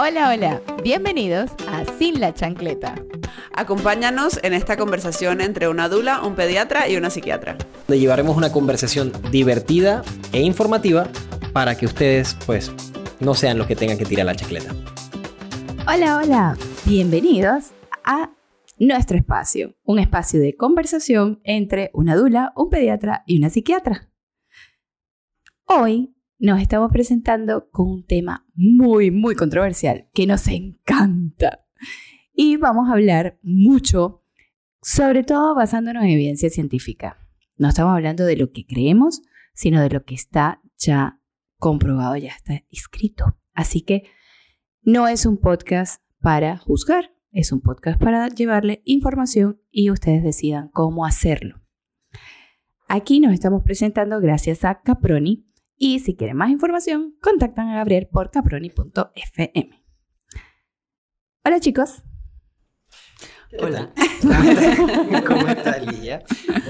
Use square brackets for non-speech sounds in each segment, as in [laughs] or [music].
Hola, hola, bienvenidos a Sin la Chancleta. Acompáñanos en esta conversación entre una dula, un pediatra y una psiquiatra. Donde llevaremos una conversación divertida e informativa para que ustedes, pues, no sean los que tengan que tirar la chancleta. Hola, hola, bienvenidos a nuestro espacio, un espacio de conversación entre una dula, un pediatra y una psiquiatra. Hoy nos estamos presentando con un tema muy, muy controversial que nos encanta. Y vamos a hablar mucho, sobre todo basándonos en evidencia científica. No estamos hablando de lo que creemos, sino de lo que está ya comprobado, ya está escrito. Así que no es un podcast para juzgar, es un podcast para llevarle información y ustedes decidan cómo hacerlo. Aquí nos estamos presentando gracias a Caproni, y si quieren más información, contactan a Gabriel por caproni.fm. Hola chicos. Hola. [laughs] ¿Cómo estás, Lidia?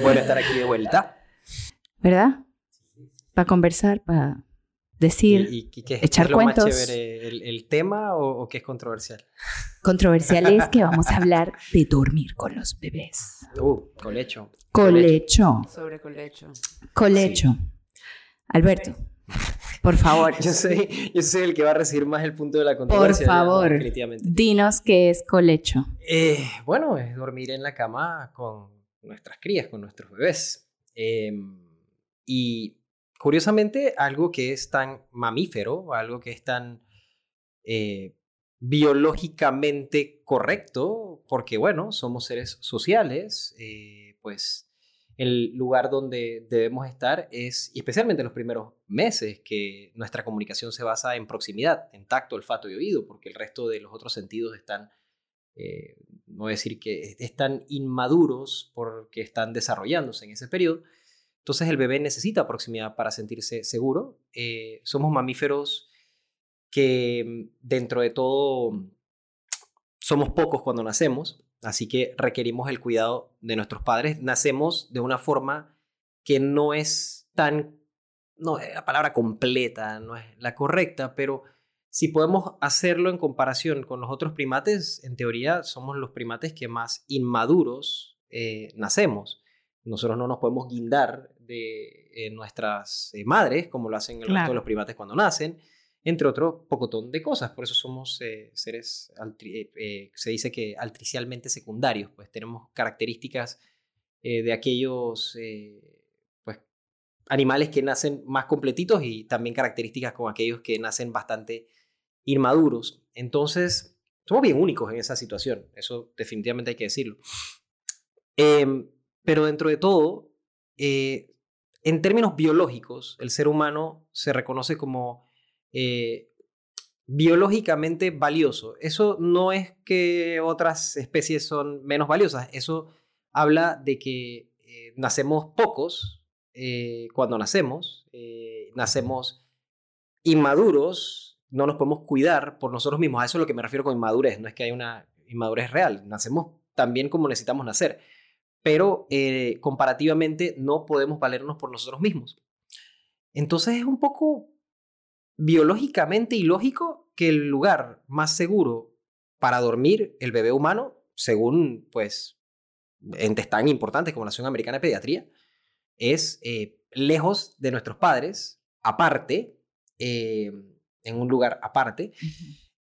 Bueno estar aquí de vuelta. ¿Verdad? Para conversar, para decir, ¿Y, y qué, echar es lo cuentos. más chévere? ¿El, el tema o, o qué es controversial? Controversial es que [laughs] vamos a hablar de dormir con los bebés. Uh, colecho. Colecho. Sobre colecho. Colecho. Alberto, por favor, [laughs] Yo soy, yo soy el que va a recibir más el punto de la controversia. ya, favor. Definitivamente. dinos qué es colecho. Eh, bueno, es dormir en la cama con nuestras crías, con nuestros bebés. Eh, y curiosamente, algo que es tan mamífero, algo que es tan eh, biológicamente correcto, porque bueno, somos seres sociales, eh, pues el lugar donde debemos estar es, y especialmente en los primeros meses, que nuestra comunicación se basa en proximidad, en tacto, olfato y oído, porque el resto de los otros sentidos están, eh, no voy decir que están inmaduros porque están desarrollándose en ese periodo. Entonces el bebé necesita proximidad para sentirse seguro. Eh, somos mamíferos que mm, dentro de todo somos pocos cuando nacemos, así que requerimos el cuidado de nuestros padres. Nacemos de una forma que no es tan, no, la palabra completa no es la correcta, pero si podemos hacerlo en comparación con los otros primates, en teoría somos los primates que más inmaduros eh, nacemos. Nosotros no nos podemos guindar de eh, nuestras eh, madres, como lo hacen el resto Claro. de los primates cuando nacen, entre otro pocotón de cosas. Por eso somos eh, seres, eh, eh, se dice que altricialmente secundarios, pues tenemos características de aquellos pues, animales que nacen más completitos y también características con aquellos que nacen bastante inmaduros. Entonces, somos bien únicos en esa situación, eso definitivamente hay que decirlo. Em, pero dentro de todo, en términos biológicos, el ser humano se reconoce como eh, biológicamente valioso. Eso no es que otras especies son menos valiosas, eso habla de que eh, nacemos pocos eh, cuando nacemos, nacemos inmaduros, no nos podemos cuidar por nosotros mismos. A eso es lo que me refiero con inmadurez, no es que haya una inmadurez real, nacemos también como necesitamos nacer, pero comparativamente no podemos valernos por nosotros mismos. Entonces es un poco biológicamente ilógico que el lugar más seguro para dormir el bebé humano, según pues entes tan importantes como la Asociación Americana de Pediatría, es eh, lejos de nuestros padres, aparte, eh, en un lugar aparte.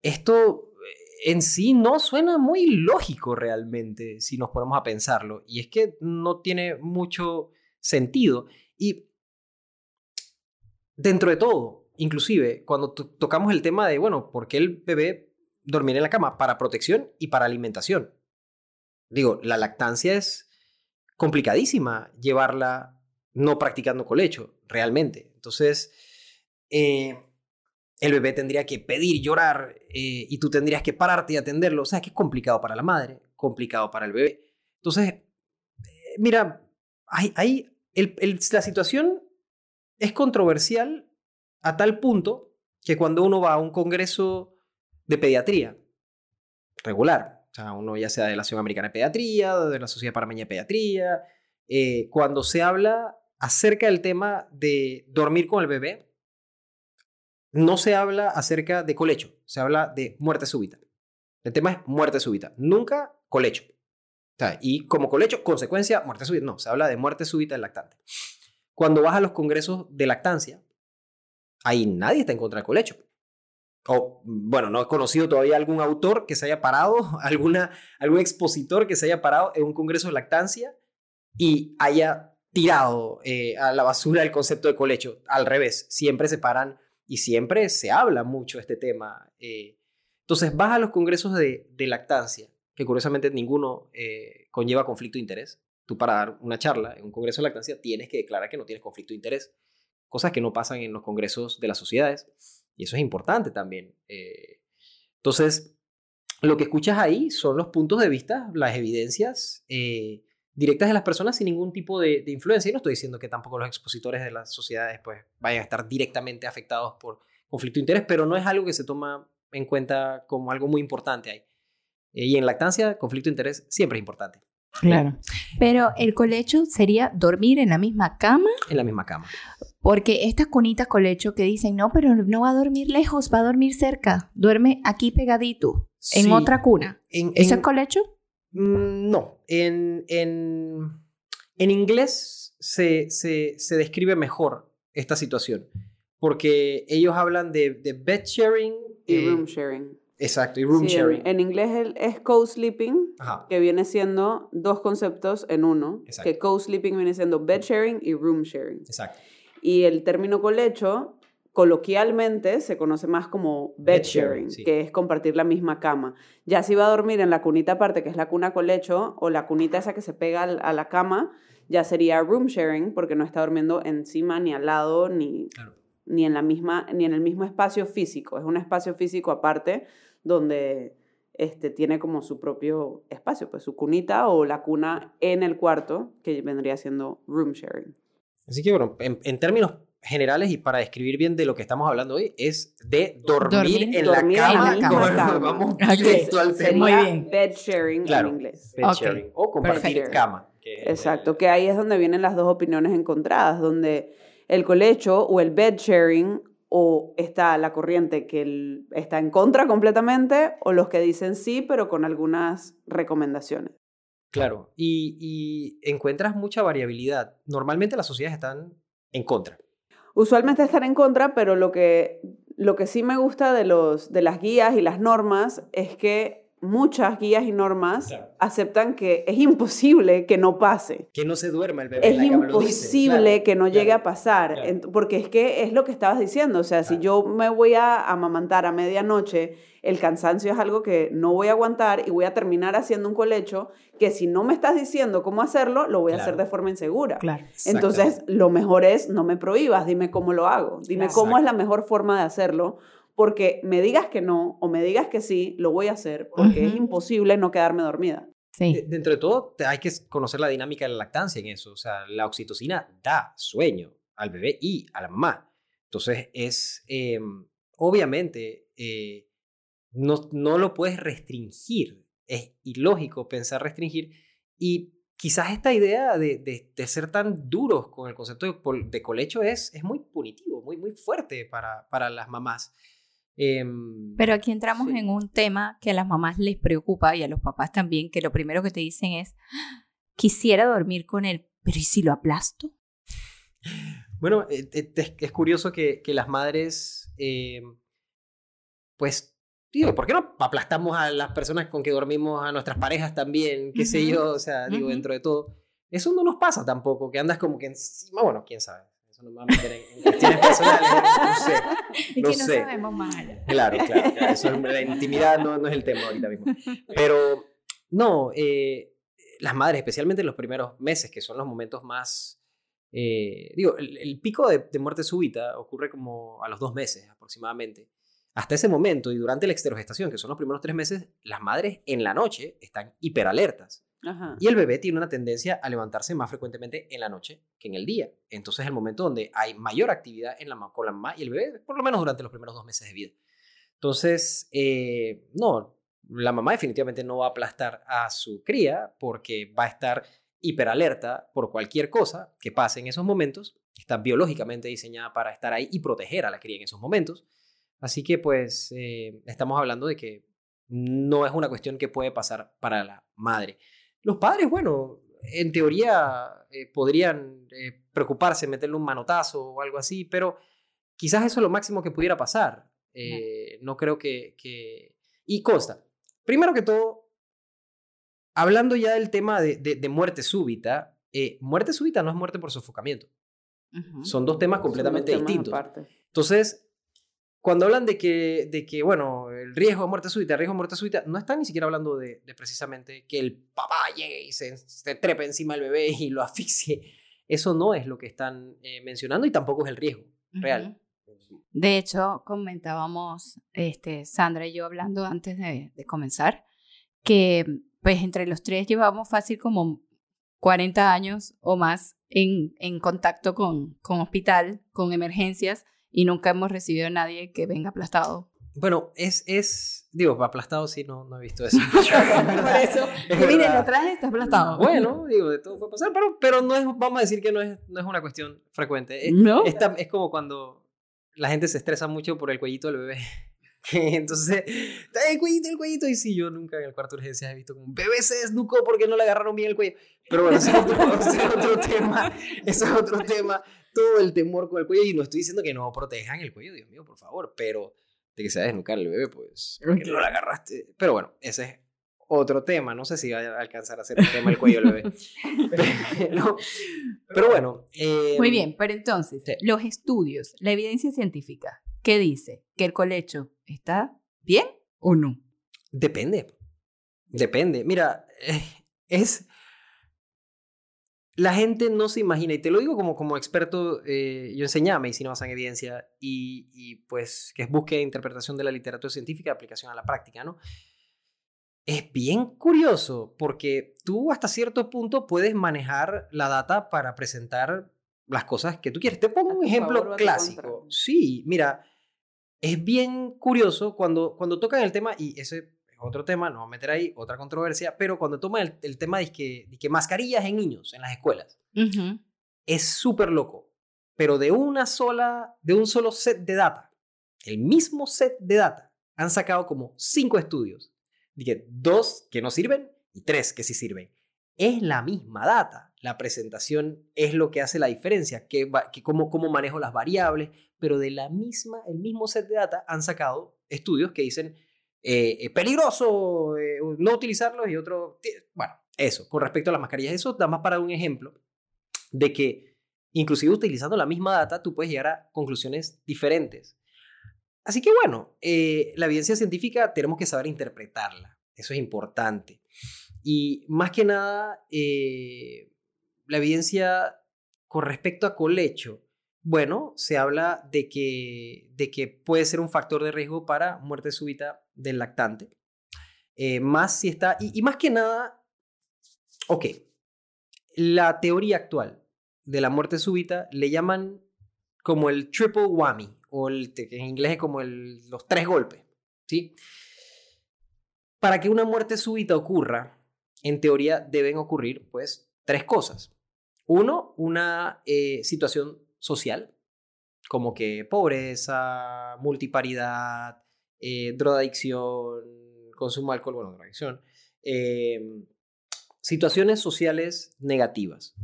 Esto eh, en sí no suena muy lógico realmente si nos ponemos a pensarlo. Y es que no tiene mucho sentido. Y dentro de todo, inclusive cuando to- tocamos el tema de, bueno, ¿por qué el bebé dormir en la cama? Para protección y para alimentación. Digo, la lactancia es complicadísima llevarla no practicando colecho, realmente. Entonces, eh, el bebé tendría que pedir, llorar, eh, y tú tendrías que pararte y atenderlo. O sea, que es complicado para la madre, complicado para el bebé. Entonces, mira, hay, hay la situación es controversial a tal punto que cuando uno va a un congreso de pediatría regular, o sea, uno ya sea de la Asociación Americana de Pediatría, de la Sociedad Panameña de Pediatría, eh, cuando se habla acerca del tema de dormir con el bebé, no se habla acerca de colecho, se habla de muerte súbita. El tema es muerte súbita, nunca colecho. O sea, y como colecho, consecuencia, muerte súbita. No, se habla de muerte súbita del lactante. Cuando vas a los congresos de lactancia, ahí nadie está en contra del colecho. O, bueno, no he conocido todavía algún autor que se haya parado, [laughs] alguna, algún expositor que se haya parado en un congreso de lactancia y haya tirado eh, a la basura el concepto de colecho. Al revés, siempre se paran y siempre se habla mucho de este tema. Eh. Entonces, vas a los congresos de, lactancia, que curiosamente ninguno eh, conlleva conflicto de interés. Tú para dar una charla en un congreso de lactancia tienes que declarar que no tienes conflicto de interés, cosas que no pasan en los congresos de las sociedades. Y eso es importante también. entonces, lo que escuchas ahí son los puntos de vista, las evidencias directas de las personas sin ningún tipo de, influencia. Y no estoy diciendo que tampoco los expositores de las sociedades pues, vayan a estar directamente afectados por conflicto de interés, pero no es algo que se toma en cuenta como algo muy importante ahí. Eh, y en lactancia, conflicto de interés siempre es importante. Claro. Pero el colecho sería dormir en la misma cama. En la misma cama. Porque estas cunitas colecho que dicen, no, pero no va a dormir lejos, va a dormir cerca. Duerme aquí pegadito, en otra cuna. En, ¿Eso es colecho? Mm, no, en, en, en inglés se, se, se, describe mejor esta situación, porque ellos hablan de, de bed sharing y eh, room sharing. Exacto, y room sharing. En, inglés es co-sleeping, que viene siendo dos conceptos en uno, que co-sleeping viene siendo bed sharing y room sharing. Exacto. Y el término colecho coloquialmente se conoce más como bed sharing, que es compartir la misma cama. Ya si va a dormir en la cunita aparte, que es la cuna colecho, o la cunita esa que se pega a la cama, ya sería room sharing, porque no está durmiendo encima, ni al lado, ni, ni, en, la misma, ni en el mismo espacio físico. Es un espacio físico aparte donde este, tiene como su propio espacio, pues su cunita o la cuna en el cuarto, que vendría siendo room sharing. Así que bueno, en términos generales y para describir bien de lo que estamos hablando hoy es de dormir, en, la cama. [laughs] Vamos Muy bien. bed sharing en inglés. Bed sharing o compartir cama. Exacto, que ahí es donde vienen las dos opiniones encontradas, donde el colecho o el bed sharing o está la corriente que está en contra completamente o los que dicen sí, pero con algunas recomendaciones. Claro, y, y encuentras mucha variabilidad. Normalmente las sociedades están en contra usualmente están en contra, pero lo que, lo que sí me gusta de, los, de las guías y las normas es que muchas guías y normas aceptan que es imposible que no pase. Que no se duerma el bebé. Es imposible que no llegue a pasar, porque es que es lo que estabas diciendo, o sea, si yo me voy a amamantar a medianoche, el cansancio es algo que no voy a aguantar y voy a terminar haciendo un colecho que si no me estás diciendo cómo hacerlo, lo voy a hacer de forma insegura. Claro. Entonces, lo mejor es no me prohíbas, dime cómo lo hago, dime cómo es la mejor forma de hacerlo porque me digas que no o me digas que sí, lo voy a hacer porque es imposible no quedarme dormida. Sí. dentro de todo, hay que conocer la dinámica de la lactancia en eso. O sea, la oxitocina da sueño al bebé y a la mamá. Entonces, es em, obviamente eh, no, no lo puedes restringir. Es ilógico pensar restringir. Y quizás esta idea de, de, ser tan duros con el concepto de, de colecho es, es muy punitivo, muy, muy fuerte para, para las mamás. Em, Pero aquí entramos en un tema que a las mamás les preocupa y a los papás también, que lo primero que te dicen es, quisiera dormir con él, pero ¿y si lo aplasto? Bueno, eh, eh, es, curioso que, que, las madres, em, pues, digo, ¿por qué no aplastamos a las personas con que dormimos, a nuestras parejas también, qué sé yo? O sea, digo, dentro de todo. Eso no nos pasa tampoco, que andas como que encima, bueno, quién sabe no me vamos a meter en, cuestiones personales, no sé. [laughs] Y que no sabemos mal. Claro, claro, eso es, la intimidad no, no, es el tema ahorita mismo. Pero no, eh, las madres, especialmente en los primeros meses, que son los momentos más... Eh, digo, el, pico de, de, muerte súbita ocurre como a los dos meses aproximadamente. Hasta ese momento y durante la exterogestación, que son los primeros tres meses, las madres en la noche están hiperalertas. Y el bebé tiene una tendencia a levantarse más frecuentemente en la noche que en el día. Entonces es el momento donde hay mayor actividad en la, con la mamá y el bebé, por lo menos durante los primeros dos meses de vida. Entonces, eh, no, la mamá definitivamente no va a aplastar a su cría porque va a estar hiperalerta por cualquier cosa que pase en esos momentos. Está biológicamente diseñada para estar ahí y proteger a la cría en esos momentos. Así que pues eh, estamos hablando de que no es una cuestión que puede pasar para la madre. Los padres, bueno, en teoría eh, podrían eh, preocuparse, meterle un manotazo o algo así, pero quizás eso es lo máximo que pudiera pasar. no creo que, que... Y consta, primero que todo, hablando ya del tema de, de, muerte súbita, muerte súbita no es muerte por sofocamiento. Son dos temas completamente distintos. Entonces, cuando hablan de que, de que, bueno, el riesgo de muerte súbita, el riesgo de muerte súbita, no están ni siquiera hablando de, precisamente que el papá llegue y se, trepe encima del bebé y lo asfixie. Eso no es lo que están eh, mencionando y tampoco es el riesgo real. De hecho, comentábamos este, Sandra y yo hablando antes de, de comenzar que pues entre los tres llevamos fácil como 40 años o más en, en contacto con, con hospital, con emergencias y nunca hemos recibido a nadie que venga aplastado. Bueno, es, es, digo, aplastado sí, no, no he visto eso. [laughs] Por eso, [laughs] miren, atrás está aplastado. Bueno, digo, de todo puede pasar, pero, pero no es, vamos a decir que no es, no es una cuestión frecuente. Es, ¿No? es como cuando la gente se estresa mucho por el cuellito del bebé. [laughs] Entonces, el cuellito, el cuellito. Y sí, yo nunca en el cuarto de urgencias he visto como bebé se desnucó porque no le agarraron bien el cuello. Pero bueno, ese es otro, ese es otro tema. Ese es otro tema todo el temor con el cuello y no estoy diciendo que no protejan el cuello, Dios mío, por favor, pero de que se va a desnucar el bebé, pues, porque no lo agarraste. Pero bueno, ese es otro tema, no sé si va a alcanzar a ser el tema el cuello del bebé. [laughs] [laughs] pero, pero bueno. Muy em, bien, pero entonces, los estudios, la evidencia científica, ¿qué dice? ¿Que el colecho está bien o no? Depende. Depende. Mira, eh, es la gente no se imagina, y te lo digo como, como experto, eh, yo enseñaba medicina basada en evidencia y, y, pues que es búsqueda e interpretación de la literatura científica, aplicación a la práctica, ¿no? Es bien curioso porque tú hasta cierto punto puedes manejar la data para presentar las cosas que tú quieres. Te pongo un ejemplo clásico. Sí, mira, es bien curioso cuando, cuando tocan el tema, y ese otro tema, no meter ahí otra controversia, pero cuando toma el, tema de que, de que, mascarillas en niños en las escuelas, es súper loco, pero de una sola, de un solo set de data, el mismo set de data, han sacado como cinco estudios, de dos que no sirven y tres que sí sirven. Es la misma data, la presentación es lo que hace la diferencia, que, que cómo, cómo manejo las variables, pero de la misma, el mismo set de data han sacado estudios que dicen eh, eh, peligroso eh, no utilizarlos y otro, bueno, eso, con respecto a las mascarillas, eso da más para un ejemplo de que inclusive utilizando la misma data tú puedes llegar a conclusiones diferentes. Así que bueno, la evidencia científica tenemos que saber interpretarla, eso es importante. Y más que nada, la evidencia con respecto a colecho, bueno, se habla de que, de que puede ser un factor de riesgo para muerte súbita del lactante. Eh, más si está, y, más que nada, ok, la teoría actual de la muerte súbita le llaman como el triple whammy, o el, en inglés es como el, los tres golpes, ¿sí? Para que una muerte súbita ocurra, en teoría deben ocurrir, pues, tres cosas. Uno, una eh, situación social, como que pobreza, multiparidad, eh, drogadicción, consumo de alcohol, bueno, drogadicción, em, situaciones sociales negativas,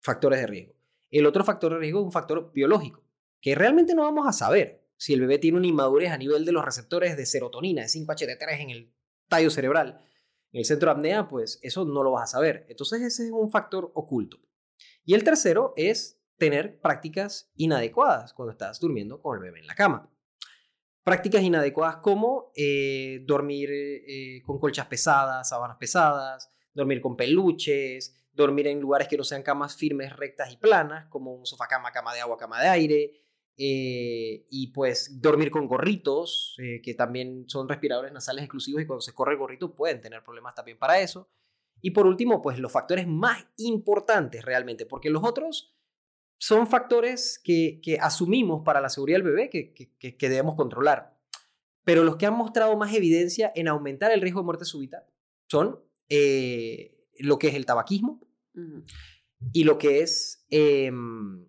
factores de riesgo. El otro factor de riesgo es un factor biológico, que realmente no vamos a saber si el bebé tiene una inmadurez a nivel de los receptores de serotonina, de 5HT3 en el tallo cerebral, en el centro de apnea, pues eso no lo vas a saber. Entonces ese es un factor oculto. Y el tercero es tener prácticas inadecuadas cuando estás durmiendo con el bebé en la cama. Prácticas inadecuadas como eh, dormir eh, con colchas pesadas, sábanas pesadas, dormir con peluches, dormir en lugares que no sean camas firmes, rectas y planas, como un sofá cama, cama de agua, cama de aire, eh, y pues dormir con gorritos, que también son respiradores nasales exclusivos y cuando se corre el gorrito pueden tener problemas también para eso. Y por último, pues los factores más importantes realmente, porque los otros son factores que, asumimos para la seguridad del bebé que, que, debemos controlar. Pero los que han mostrado más evidencia en aumentar el riesgo de muerte súbita son eh, lo que es el tabaquismo y lo que es em,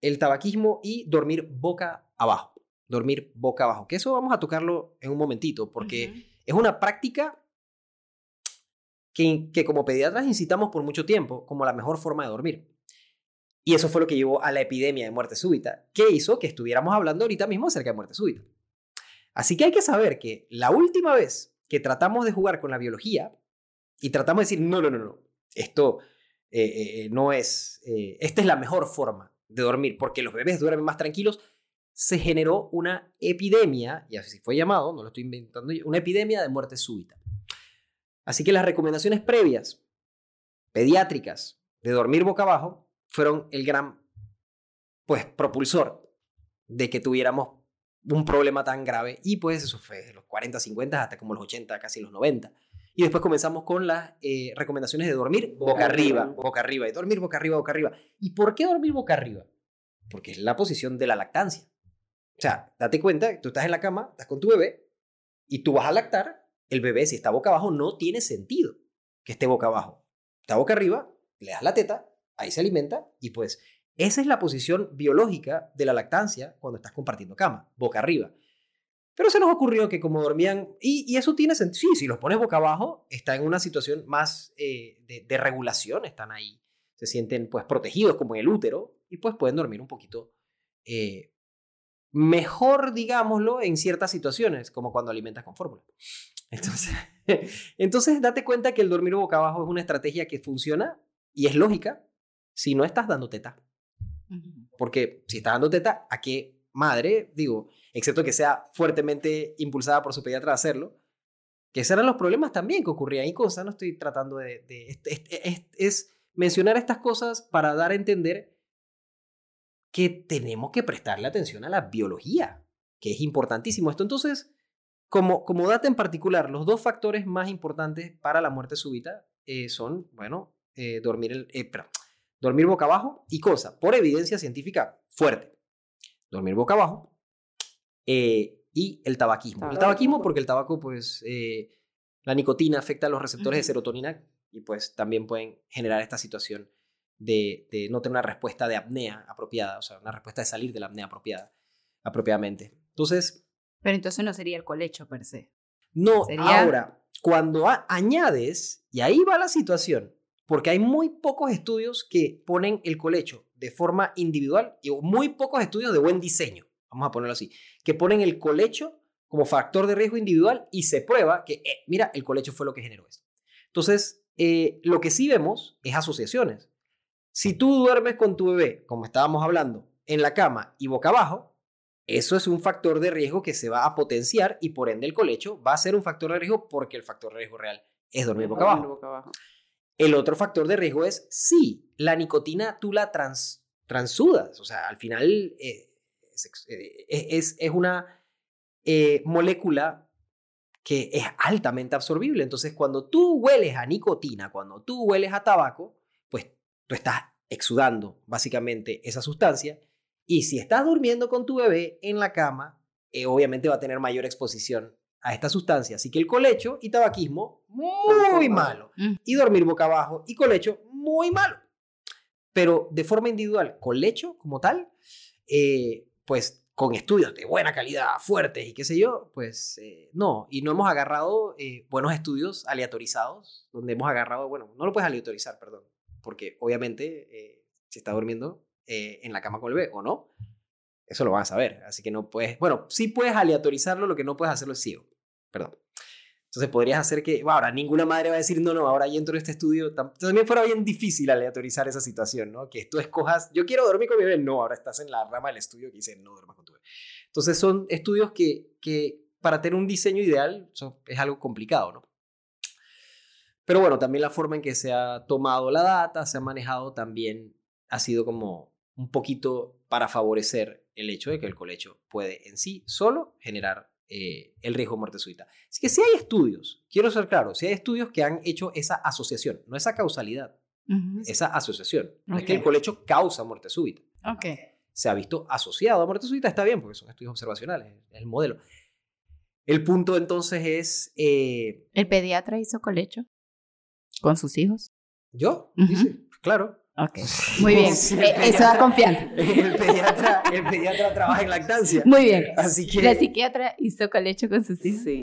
el tabaquismo y dormir boca abajo. dormir boca abajo, que eso vamos a tocarlo en un momentito, porque es una práctica que, que como pediatras incitamos por mucho tiempo como la mejor forma de dormir. Y eso fue lo que llevó a la epidemia de muerte súbita, que hizo que estuviéramos hablando ahorita mismo acerca de muerte súbita. Así que hay que saber que la última vez que tratamos de jugar con la biología y tratamos de decir, no, no, no, no, esto eh, eh, no es, eh, esta es la mejor forma de dormir, porque los bebés duermen más tranquilos, se generó una epidemia, y así fue llamado, no lo estoy inventando una epidemia de muerte súbita. Así que las recomendaciones previas, pediátricas, de dormir boca abajo, fueron el gran, pues, propulsor de que tuviéramos un problema tan grave. Y pues eso fue de los 40, 50 hasta como los 80, casi los 90. Y después comenzamos con las eh, recomendaciones de dormir boca arriba, boca arriba, y dormir boca arriba, boca arriba. ¿Y por qué dormir boca arriba? Porque es la posición de la lactancia. O sea, date cuenta, tú estás en la cama, estás con tu bebé, y tú vas a lactar, el bebé si está boca abajo no tiene sentido que esté boca abajo. Está boca arriba, le das la teta, ahí se alimenta, y pues esa es la posición biológica de la lactancia cuando estás compartiendo cama, boca arriba. Pero se nos ocurrió que como dormían, y, eso tiene sentido, sí, si los pones boca abajo, está en una situación más eh, de, regulación, están ahí, se sienten pues protegidos como en el útero y pues pueden dormir un poquito eh, mejor, digámoslo, en ciertas situaciones, como cuando alimentas con fórmula. [laughs] Entonces, entonces, date cuenta que el dormir boca abajo es una estrategia que funciona y es lógica si no estás dando teta. Porque si estás dando teta, ¿a qué madre? Digo, excepto que sea fuertemente impulsada por su pediatra a hacerlo, que esos eran los problemas también que ocurrían y cosas, no estoy tratando de... es, mencionar estas cosas para dar a entender que tenemos que prestarle atención a la biología, que es importantísimo esto. Entonces, como, como data en particular, los dos factores más importantes para la muerte súbita eh, son, bueno, eh, dormir, el, eh, dormir boca abajo y cosa, por evidencia científica fuerte. Dormir boca abajo eh, y el tabaquismo. El tabaquismo porque el tabaco, pues, eh, la nicotina afecta a los receptores de serotonina y pues también pueden generar esta situación de, de, no tener una respuesta de apnea apropiada, o sea, una respuesta de salir de la apnea apropiada, apropiadamente. Entonces... Pero entonces no sería el colecho per se. No, ahora, cuando añades, y ahí va la situación, porque hay muy pocos estudios que ponen el colecho de forma individual y muy pocos estudios de buen diseño, vamos a ponerlo así, que ponen el colecho como factor de riesgo individual y se prueba que, eh, mira, el colecho fue lo que generó esto. Entonces, eh, lo que sí vemos es asociaciones. Si tú duermes con tu bebé, como estábamos hablando, en la cama y boca abajo, eso es un factor de riesgo que se va a potenciar y por ende el colecho va a ser un factor de riesgo porque el factor de riesgo real es dormir boca abajo. El otro factor de riesgo es si la nicotina tú la trans, transudas, o sea, al final eh, eh, es, es, una eh, molécula que es altamente absorbible. Entonces, cuando tú hueles a nicotina, cuando tú hueles a tabaco, pues tú estás exudando básicamente esa sustancia. Y si estás durmiendo con tu bebé en la cama, obviamente va a tener mayor exposición a esta sustancia. Así que el colecho y tabaquismo, muy malo. Mm. Y dormir boca abajo y colecho, muy malo. Pero de forma individual, colecho como tal, eh, pues con estudios de buena calidad, fuertes y qué sé yo, pues eh, no. Y no hemos agarrado eh, buenos estudios aleatorizados, donde hemos agarrado, bueno, no lo puedes aleatorizar, perdón, porque obviamente si está durmiendo en la cama con el bebé o no, eso lo van a saber. Así que no puedes, bueno, sí puedes aleatorizarlo, lo que no puedes hacerlo es ciego. Perdón. Entonces podrías hacer que, bueno, ahora ninguna madre va a decir, no, no, ahora ya entro en este estudio. También fuera bien difícil aleatorizar esa situación, ¿no? Que tú escojas, yo quiero dormir con mi bebé. No, ahora estás en la rama del estudio que dice, no duermas con tu bebé. Entonces son estudios que, que para tener un diseño ideal es algo complicado, ¿no? Pero bueno, también la forma en que se ha tomado la data, se ha manejado, también ha sido como un poquito para favorecer el hecho de que el colecho puede en sí solo generar eh, el riesgo de muerte súbita. Así que si hay estudios, quiero ser claro, si hay estudios que han hecho esa asociación, no esa causalidad, esa asociación. No es que el colecho causa muerte súbita. Okay. Se ha visto asociado a muerte súbita, está bien, porque son estudios observacionales, es el modelo. El punto entonces es... Eh, ¿El pediatra hizo colecho con sus hijos? ¿Yo? Dice, claro. Ok, [laughs] muy bien. Eh, eso da confianza. [laughs] El pediatra, el pediatra trabaja en lactancia. Muy bien. Así que... La psiquiatra hizo colecho con sus hijos. Sí.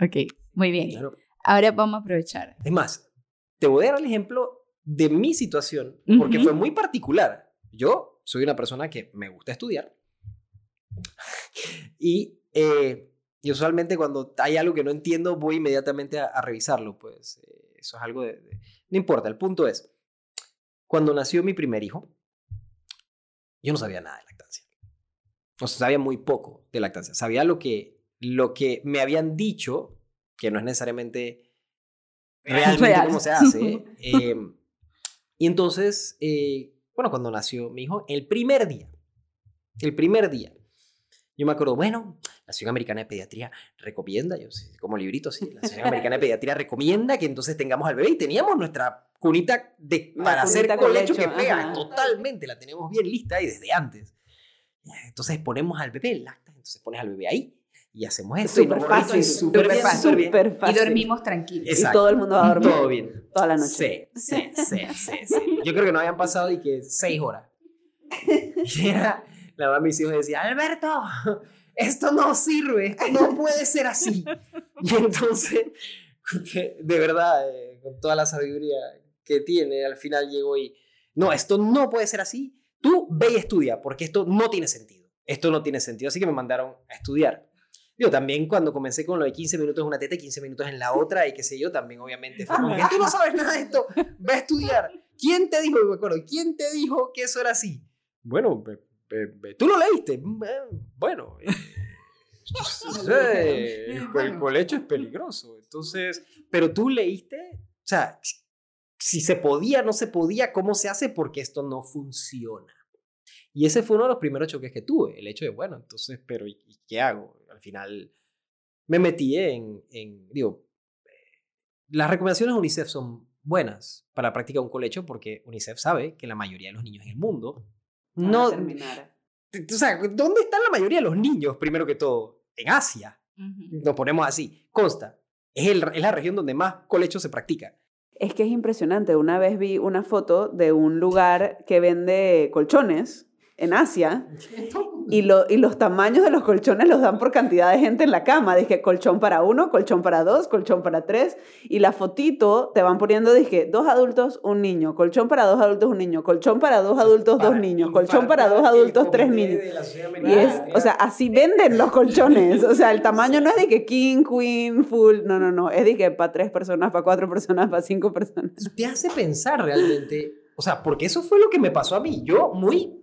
Ok, muy bien. Claro. Ahora vamos a aprovechar. Es más, te voy a dar el ejemplo de mi situación, porque Ujú. fue muy particular. Yo soy una persona que me gusta estudiar. [laughs] y, eh, y usualmente cuando hay algo que no entiendo, voy inmediatamente a, a revisarlo. Pues eh, eso es algo de, de- No importa, el punto es, cuando nació mi primer hijo, yo no sabía nada de lactancia. O sea, sabía muy poco de lactancia. Sabía lo que, lo que me habían dicho, que no es necesariamente [laughs] realmente Real. cómo se hace. [laughs] eh, y entonces, eh, bueno, cuando nació mi hijo, el primer día, el primer día, yo me acuerdo, bueno, la Asociación Americana de Pediatría recomienda, yo sí, como librito, sí, la Asociación Americana de [laughs] Pediatría recomienda que entonces tengamos al bebé y teníamos nuestra cunita de, La para hacer colecho colecho, que pega, ajá. totalmente, la tenemos bien lista y desde antes. Entonces ponemos al bebé, lacta, entonces pones al bebé ahí y hacemos eso. y Súper y fácil. súper fácil. fácil. Y dormimos tranquilos. Y Exacto. todo el mundo va a dormir Todo bien. toda la noche. Sí, sí, sí, sí, sí. Yo creo que no habían pasado y que seis horas. [laughs] Y era, la mamá de mis hijos decía, Alberto, esto no sirve, esto no [laughs] puede ser así. Y entonces, de verdad, eh, con toda la sabiduría que tiene, al final llegó y, no, esto no puede ser así. Tú ve y estudia, porque esto no tiene sentido. Esto no tiene sentido, así que me mandaron a estudiar. Digo, también cuando comencé con lo de 15 minutos en una teta y 15 minutos en la otra y qué sé yo, también obviamente fue como que tú no sabes nada de esto, ve a estudiar. ¿Quién te dijo, me acuerdo, quién te dijo que eso era así? Bueno, ve- tú lo leíste. Bueno, el, colecho es peligroso. Entonces, pero tú leíste, o sea, si se podía, no se podía, ¿cómo se hace? Porque esto no funciona. Y ese fue uno de los primeros choques que tuve, el hecho de, bueno, entonces, pero ¿y, qué hago? Al final me metí en, en digo, eh, las recomendaciones de UNICEF son buenas para practicar un colecho porque UNICEF sabe que la mayoría de los niños en el mundo no... terminar. O sea, ¿dónde están la mayoría de los niños, primero que todo? En Asia. Nos ponemos así. Consta, es, el, es la región donde más colecho se practica. Es que es impresionante. Una vez vi una foto de un lugar que vende colchones en Asia [laughs] y, lo, y los tamaños de los colchones los dan por cantidad de gente en la cama. Dije, colchón para uno, colchón para dos, colchón para tres. Y la fotito te van poniendo, dije, dos adultos, un niño. Colchón para dos adultos, un niño. Colchón para dos adultos, dos Para niños. Colchón para dos adultos, tres niños. Y es, de o sea, así venden los colchones. O sea, el tamaño no es de que king, queen, full. No, no, no. Es de que para tres personas, para cuatro personas, para cinco personas. te hace pensar realmente, o sea, porque eso fue lo que me pasó a mí. Yo muy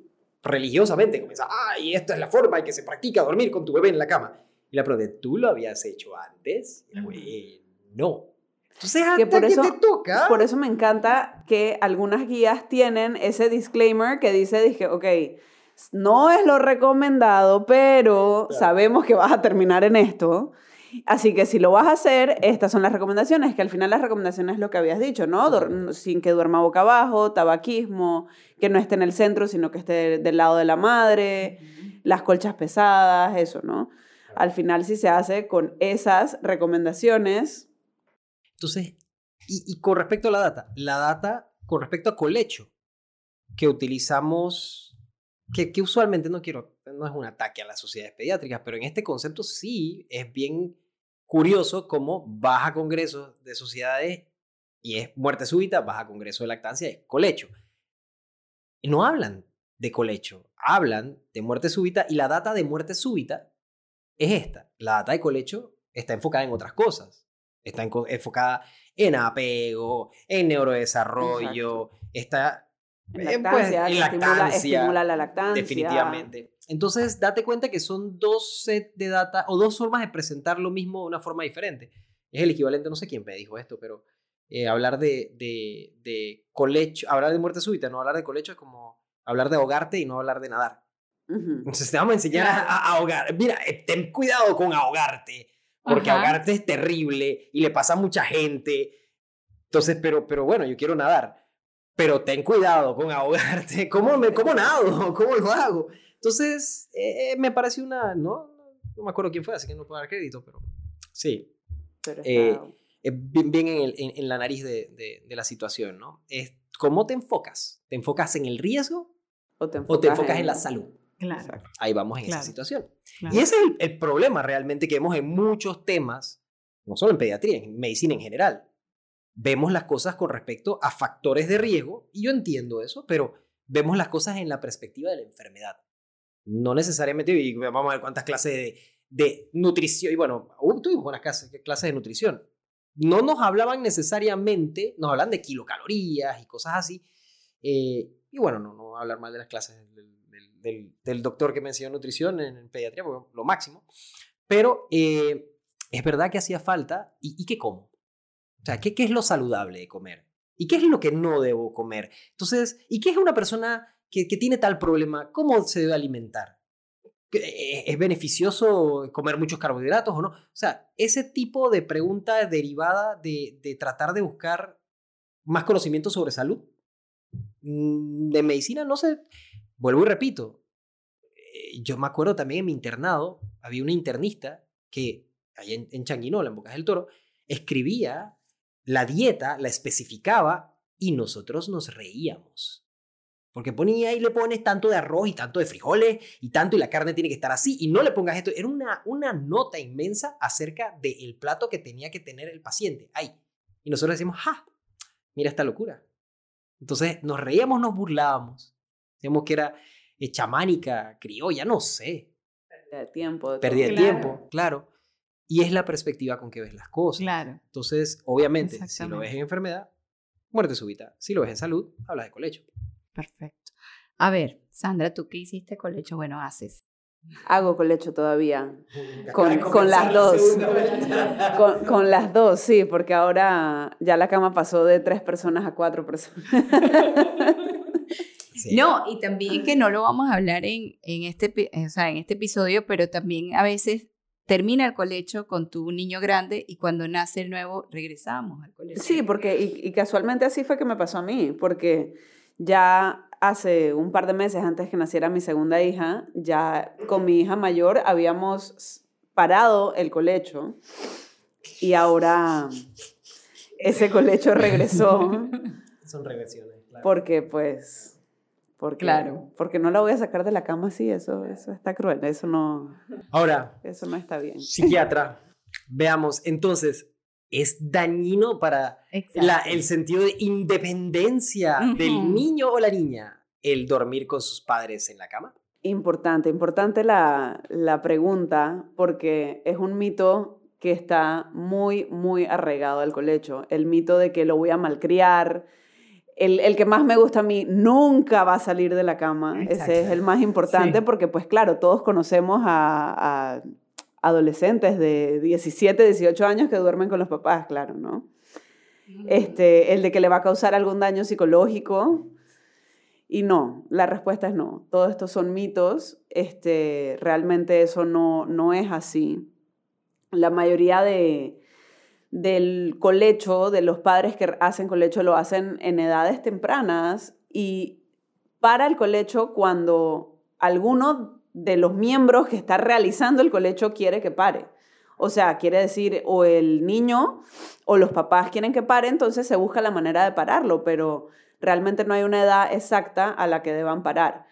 religiosamente comencé, ay, esta es la forma en que se practica dormir con tu bebé en la cama. Y la pregunté, ¿tú lo habías hecho antes? Y la güey, no. Entonces, hasta Que que, por eso- te toca. Por eso me encanta que algunas guías tienen ese disclaimer que dice, dije, ok, no es lo recomendado, pero Claro. sabemos que vas a terminar en esto. Así que si lo vas a hacer, estas son las recomendaciones, que al final las recomendaciones es lo que habías dicho, ¿no? Dor- sin que duerma boca abajo, tabaquismo, que no esté en el centro, sino que esté del lado de la madre, las colchas pesadas, eso, ¿no? Al final, si se hace con esas recomendaciones, Entonces, y, y con respecto a la data, la data con respecto a colecho que utilizamos, que, que usualmente no quiero, no es un ataque a las sociedades pediátricas, pero en este concepto sí es bien curioso cómo vas a congresos de sociedades y es muerte súbita, vas a congreso de lactancia, es colecho. Y no hablan de colecho, hablan de muerte súbita y la data de muerte súbita es esta. La data de colecho está enfocada en otras cosas. Está enfocada en apego, en neurodesarrollo, está en eh, pues, lactancia, estimula, lactancia, estimula la lactancia. definitivamente. Entonces, date cuenta que son dos sets de data o dos formas de presentar lo mismo de una forma diferente. Es el equivalente, no sé quién me dijo esto, pero eh, hablar de, de, de colecho, hablar de muerte súbita, no hablar de colecho es como hablar de ahogarte y no hablar de nadar. Ujú. Entonces te vamos a enseñar a, a ahogar. Mira, eh, ten cuidado con ahogarte, porque Ajá. ahogarte es terrible y le pasa a mucha gente. Entonces, pero, pero bueno, yo quiero nadar, pero ten cuidado con ahogarte. [laughs] ¿Cómo, me, cómo nado? [laughs] ¿Cómo lo hago? Entonces, eh, me pareció una, no, no me acuerdo quién fue, así que no puedo dar crédito, pero sí. Pero Eh, está- bien, en, la nariz de, la situación, ¿no? Es cómo te enfocas. ¿Te enfocas en el riesgo o te enfocas, en... la salud? Claro. Ahí vamos en esa situación. Y ese es el, el, problema realmente que vemos en muchos temas, no solo en pediatría, en medicina en general. Vemos las cosas con respecto a factores de riesgo, y yo entiendo eso, pero vemos las cosas en la perspectiva de la enfermedad. No necesariamente, y vamos a ver cuántas clases de, de nutrición, y bueno, tuvimos buenas clases, clases de nutrición. No nos hablaban necesariamente, nos hablan de kilocalorías y cosas así. Eh, y bueno, no, no hablar mal de las clases del, del, doctor que me enseñó nutrición en, pediatría, porque lo máximo. Pero eh, es verdad que hacía falta. ¿Y, y qué como? O sea, ¿qué, ¿qué es lo saludable de comer? ¿Y qué es lo que no debo comer? Entonces, ¿y qué es una persona que, que tiene tal problema? ¿Cómo se debe alimentar? Eh, ¿Es beneficioso comer muchos carbohidratos o no? O sea, ese tipo de pregunta derivada de, de tratar de buscar más conocimiento sobre salud. Mm, de medicina, no sé, vuelvo y repito. Eh, yo me acuerdo también en mi internado, había una internista que, en, en Changuinola, en Bocas del Toro, escribía la dieta, la especificaba y nosotros nos reíamos. Porque ponía y le pones tanto de arroz y tanto de frijoles y tanto y la carne tiene que estar así y no le pongas esto. Era una, una nota inmensa acerca del plato que tenía que tener el paciente. Ahí. Y nosotros decimos, ¡ja! Mira esta locura. Entonces nos reíamos, nos burlábamos. Decíamos que era eh, chamánica, criolla, no sé. Perdía de tiempo. Perdía el tiempo, claro. Y es la perspectiva con que ves las cosas. Claro. Entonces, obviamente, si lo ves en enfermedad, muerte súbita. Si lo ves en salud, hablas de colecho. Perfecto. A ver, Sandra, ¿tú qué hiciste colecho? Bueno, haces. Hago colecho todavía. Con, con las dos. Con, con, las dos, sí, porque ahora ya la cama pasó de tres personas a cuatro personas. [laughs] No, y también que no lo vamos a hablar en, en, este, o sea, en este episodio, pero también a veces termina el colecho con tu niño grande y cuando nace el nuevo regresamos al colecho. Sí, porque y, casualmente así fue que me pasó a mí, porque ya hace un par de meses antes que naciera mi segunda hija, ya con mi hija mayor habíamos parado el colecho y ahora ese colecho regresó. [laughs] Son regresiones, claro. Porque pues porque, claro. Porque no la voy a sacar de la cama así, eso, eso está cruel, eso no... Ahora, eso no está bien. Psiquiatra, veamos, entonces, ¿es dañino para la, el sentido de independencia del niño o la niña el dormir con sus padres en la cama? Importante, importante la, la pregunta, porque es un mito que está muy, muy arraigado al colecho. El mito de que lo voy a malcriar, el, que más me gusta a mí nunca va a salir de la cama. Ese es el más importante porque, pues claro, todos conocemos a, adolescentes de 17, 18 años que duermen con los papás, claro, ¿no? Este, el de que le va a causar algún daño psicológico. Y no, la respuesta es no. Todos estos son mitos. Este, realmente eso no, no es así. La mayoría de, del colecho, de los padres que hacen colecho, lo hacen en edades tempranas y para el colecho cuando alguno de los miembros que está realizando el colecho quiere que pare. O sea, quiere decir, o el niño o los papás quieren que pare, entonces se busca la manera de pararlo, pero realmente no hay una edad exacta a la que deban parar.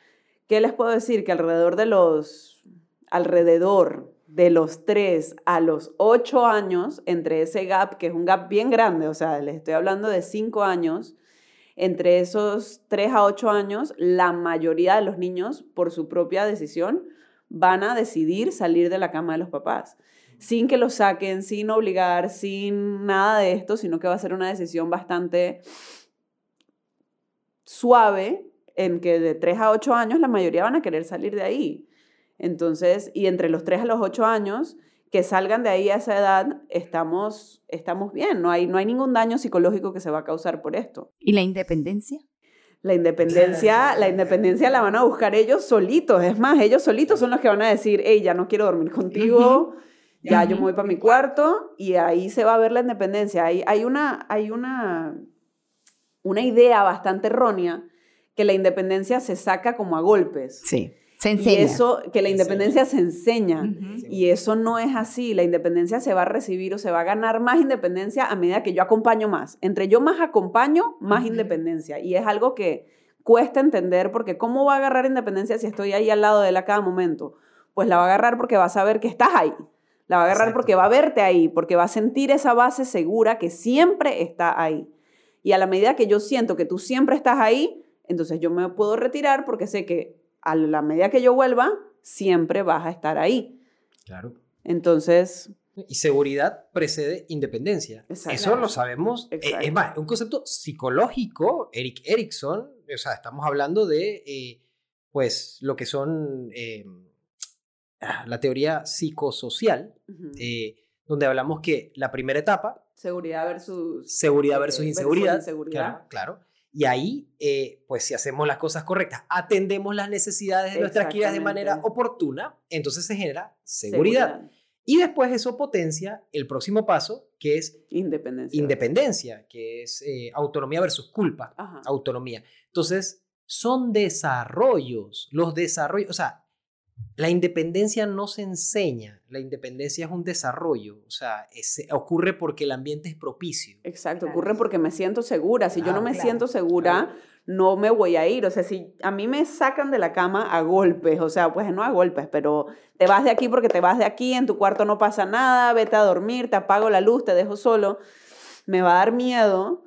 ¿Qué les puedo decir? Que alrededor de los, alrededor de los 3 a los 8 años, entre ese gap, que es un gap bien grande, o sea, les estoy hablando de 5 años, entre esos 3 a 8 años, la mayoría de los niños, por su propia decisión, van a decidir salir de la cama de los papás, sin que los saquen, sin obligar, sin nada de esto, sino que va a ser una decisión bastante suave en que de 3 a 8 años la mayoría van a querer salir de ahí. Entonces, y entre los 3 a los 8 años, que salgan de ahí a esa edad, estamos, estamos bien, no hay, no hay ningún daño psicológico que se va a causar por esto. ¿Y la independencia? La independencia, la independencia la van a buscar ellos solitos. Es más, ellos solitos son los que van a decir, hey, ya no quiero dormir contigo, ya yo me voy para mi cuarto y ahí se va a ver la independencia. Hay, hay, una, hay una, una idea bastante errónea que la independencia se saca como a golpes. Sí Se enseña. Y eso, que la Se independencia se enseña. Y eso no es así. La independencia se va a recibir o se va a ganar más independencia a medida que yo acompaño más. Entre yo más acompaño, más independencia. Y es algo que cuesta entender porque ¿cómo va a agarrar independencia si estoy ahí al lado de él a cada momento? Pues la va a agarrar porque va a saber que estás ahí. La va a agarrar Exacto. porque va a verte ahí, porque va a sentir esa base segura que siempre está ahí. Y a la medida que yo siento que tú siempre estás ahí, entonces yo me puedo retirar porque sé que a la medida que yo vuelva, siempre vas a estar ahí. Claro. Entonces, Y seguridad precede independencia. Exacto. Eso lo sabemos. eh, Exacto. Es más, un concepto psicológico, Eric Erickson, o sea, estamos hablando de, eh, pues, lo que son eh, ah, la teoría psicosocial, eh, donde hablamos que la primera etapa, seguridad versus... seguridad eh, versus versus inseguridad, inseguridad. Claro, claro. Y ahí, eh, pues si hacemos las cosas correctas, atendemos las necesidades de nuestras crías de manera oportuna, entonces se genera seguridad. Y después eso potencia el próximo paso, que es Independencia. independencia, que es eh, autonomía versus culpa, Ajá. autonomía. Entonces, son desarrollos, los desarrollos, o sea, la independencia no se enseña, la independencia es un desarrollo, o sea, es- ocurre porque el ambiente es propicio. Exacto, Claro. ocurre porque me siento segura. Si yo no me claro, siento segura, no me voy a ir. O sea, si a mí me sacan de la cama a golpes, o sea, pues no a golpes, pero te vas de aquí porque te vas de aquí, en tu cuarto no pasa nada, vete a dormir, te apago la luz, te dejo solo, me va a dar miedo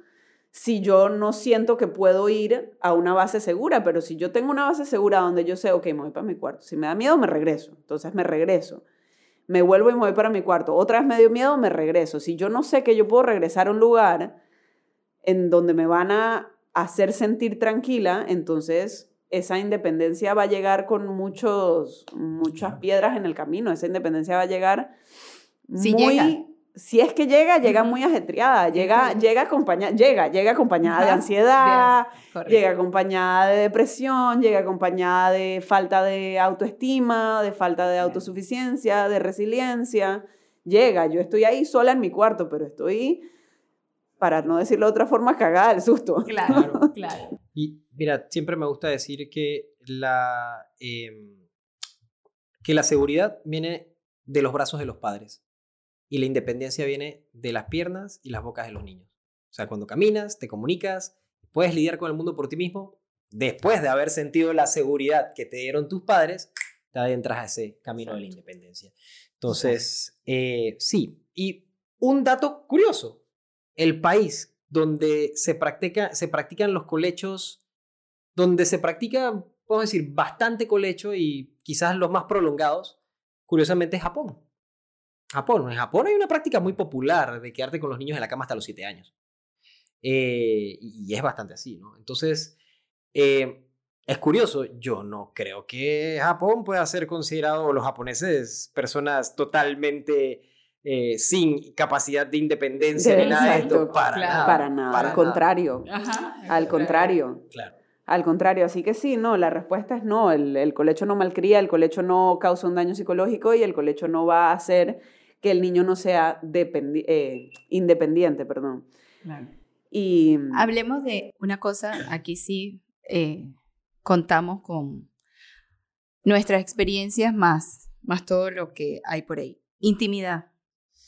si yo no siento que puedo ir a una base segura, pero si yo tengo una base segura donde yo sé, ok, me voy para mi cuarto, si me da miedo, me regreso, entonces me regreso. Me vuelvo y me voy para mi cuarto. Otra vez me dio miedo, me regreso. Si yo no sé que yo puedo regresar a un lugar en donde me van a hacer sentir tranquila, entonces esa independencia va a llegar con muchos, muchas piedras en el camino. Esa independencia va a llegar Si muy... llega. Si es que llega, llega muy ajetreada, llega, llega, acompañada, llega, llega acompañada de ansiedad, llega acompañada de depresión, llega acompañada de falta de autoestima, de falta de autosuficiencia, de resiliencia. Llega, yo estoy ahí sola en mi cuarto, pero estoy, para no decirlo de otra forma, cagada del susto. Claro, [laughs] claro. Y mira, siempre me gusta decir que la, em, que la seguridad viene de los brazos de los padres y la independencia viene de las piernas y las bocas de los niños. O sea, cuando caminas, te comunicas, puedes lidiar con el mundo por ti mismo, después de haber sentido la seguridad que te dieron tus padres, te adentras a ese camino de la independencia. Entonces, eh, sí. Y un dato curioso, el país donde se, practica, se practican los colechos, donde se practica, podemos decir, bastante colecho y quizás los más prolongados, curiosamente es Japón. Japón. En Japón hay una práctica muy popular de quedarte con los niños en la cama hasta los 7 años. Eh, y es bastante así, ¿no? Entonces, eh, es curioso, yo no creo que Japón pueda ser considerado, los japoneses, personas totalmente eh, sin capacidad de independencia De- ni nada de esto. Para claro. nada. Para nada, para al contrario. Ajá. Al contrario. Claro. Al contrario, así que sí, no, la respuesta es no, el, el colecho no malcría, el colecho no causa un daño psicológico y el colecho no va a hacer que el niño no sea dependi- eh, independiente, perdón. Claro. Y Hablemos de una cosa, aquí sí eh, contamos con nuestras experiencias más, más todo lo que hay por ahí. Intimidad.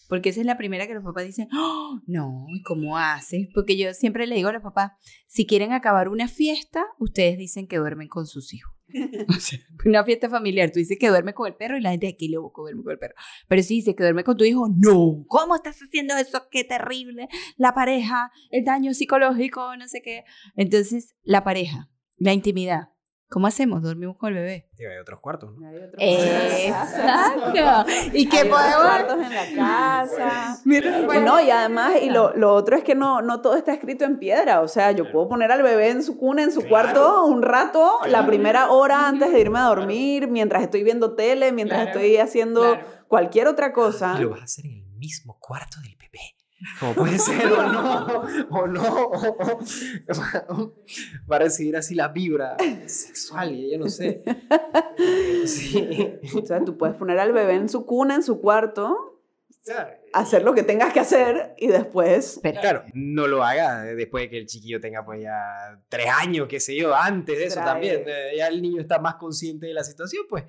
Porque esa es la primera que los papás dicen, "Oh, no, ¿y cómo haces? Porque yo siempre le digo a los papás, si quieren acabar una fiesta, ustedes dicen que duermen con sus hijos. O [laughs] sea, [laughs] una fiesta familiar, tú dices que duerme con el perro y la gente aquí loco duerme con el perro. Pero si dices que duerme con tu hijo, no. ¿Cómo estás haciendo eso? Qué terrible. La pareja, el daño psicológico, no sé qué. Entonces, la pareja, la intimidad. ¿Cómo hacemos? Dormimos con el bebé. Digo, hay otros cuartos, ¿no? Hay otros cuartos. Exacto. Y que Hay podemos... cuartos en la casa. [laughs] Mira, Y no, y además, y lo, lo otro es que no, no todo está escrito en piedra. O sea, yo Claro. puedo poner al bebé en su cuna, en su Claro. cuarto, un rato, la primera hora antes de irme a dormir, mientras estoy viendo tele, mientras Claro. estoy haciendo Claro. cualquier otra cosa. Y lo vas a hacer en el mismo cuarto del bebé. Como puede ser o no, [laughs] o no, o- o- va a recibir así la vibra sexual y yo no sé. Sí. O sea, tú puedes poner al bebé en su cuna, en su cuarto, hacer lo que tengas que hacer y después... Pero, claro, no lo haga después de que el chiquillo tenga pues ya tres años, qué sé yo, antes de eso también. Eh, ya el niño está más consciente de la situación, pues...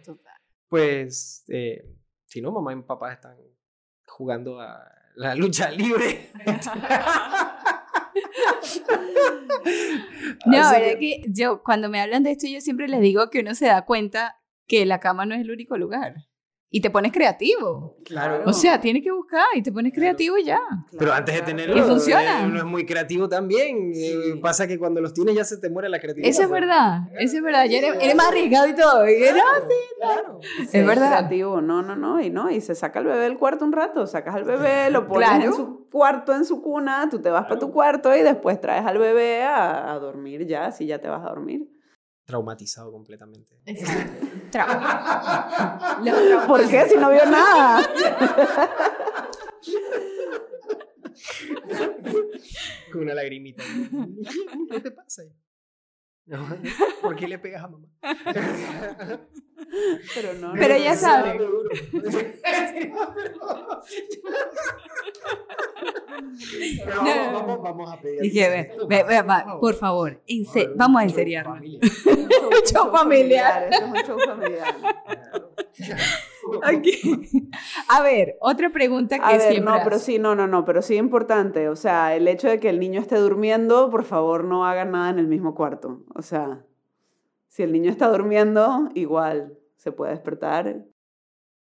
Pues, eh, si no, mamá y papá están jugando a la lucha libre. no, es que yo cuando me hablan de esto yo siempre les digo que uno se da cuenta que la cama no es el único lugar y te pones creativo. Claro. O sea, tienes que buscar y te pones creativo y ya. Pero antes de tenerlo, y funciona. Eh, uno es muy creativo también. Eh, pasa que cuando los tienes ya se te muere la creatividad. Eso es verdad, eso es verdad. Ya eres, más arriesgado y todo. claro, sí, claro. Es verdad. creativo, no, no, no. Y no, y se saca el bebé del cuarto un rato. Sacas al bebé, lo pones en su cuarto, en su cuna, tú te vas para tu cuarto y después traes al bebé a, a dormir ya, si ya te vas a dormir traumatizado completamente. [laughs] ¿Por qué? Si no vio nada. Con una lagrimita. ¿Qué te pasa? [laughs] ¿Por qué le pegas a mamá? [laughs] Pero no. Pero ya sabe. vamos, vamos, a pedir. Dije, ve, ve, por favor, vamos a enseriar. Un show [laughs] familiar. Es un show familiar. [laughs] A ver, otra pregunta que a ver, No, pero sí, no, no, no, pero sí importante. O sea, el hecho de que el niño esté durmiendo, por favor, no hagan nada en el mismo cuarto. O sea, si el niño está durmiendo, igual se puede despertar.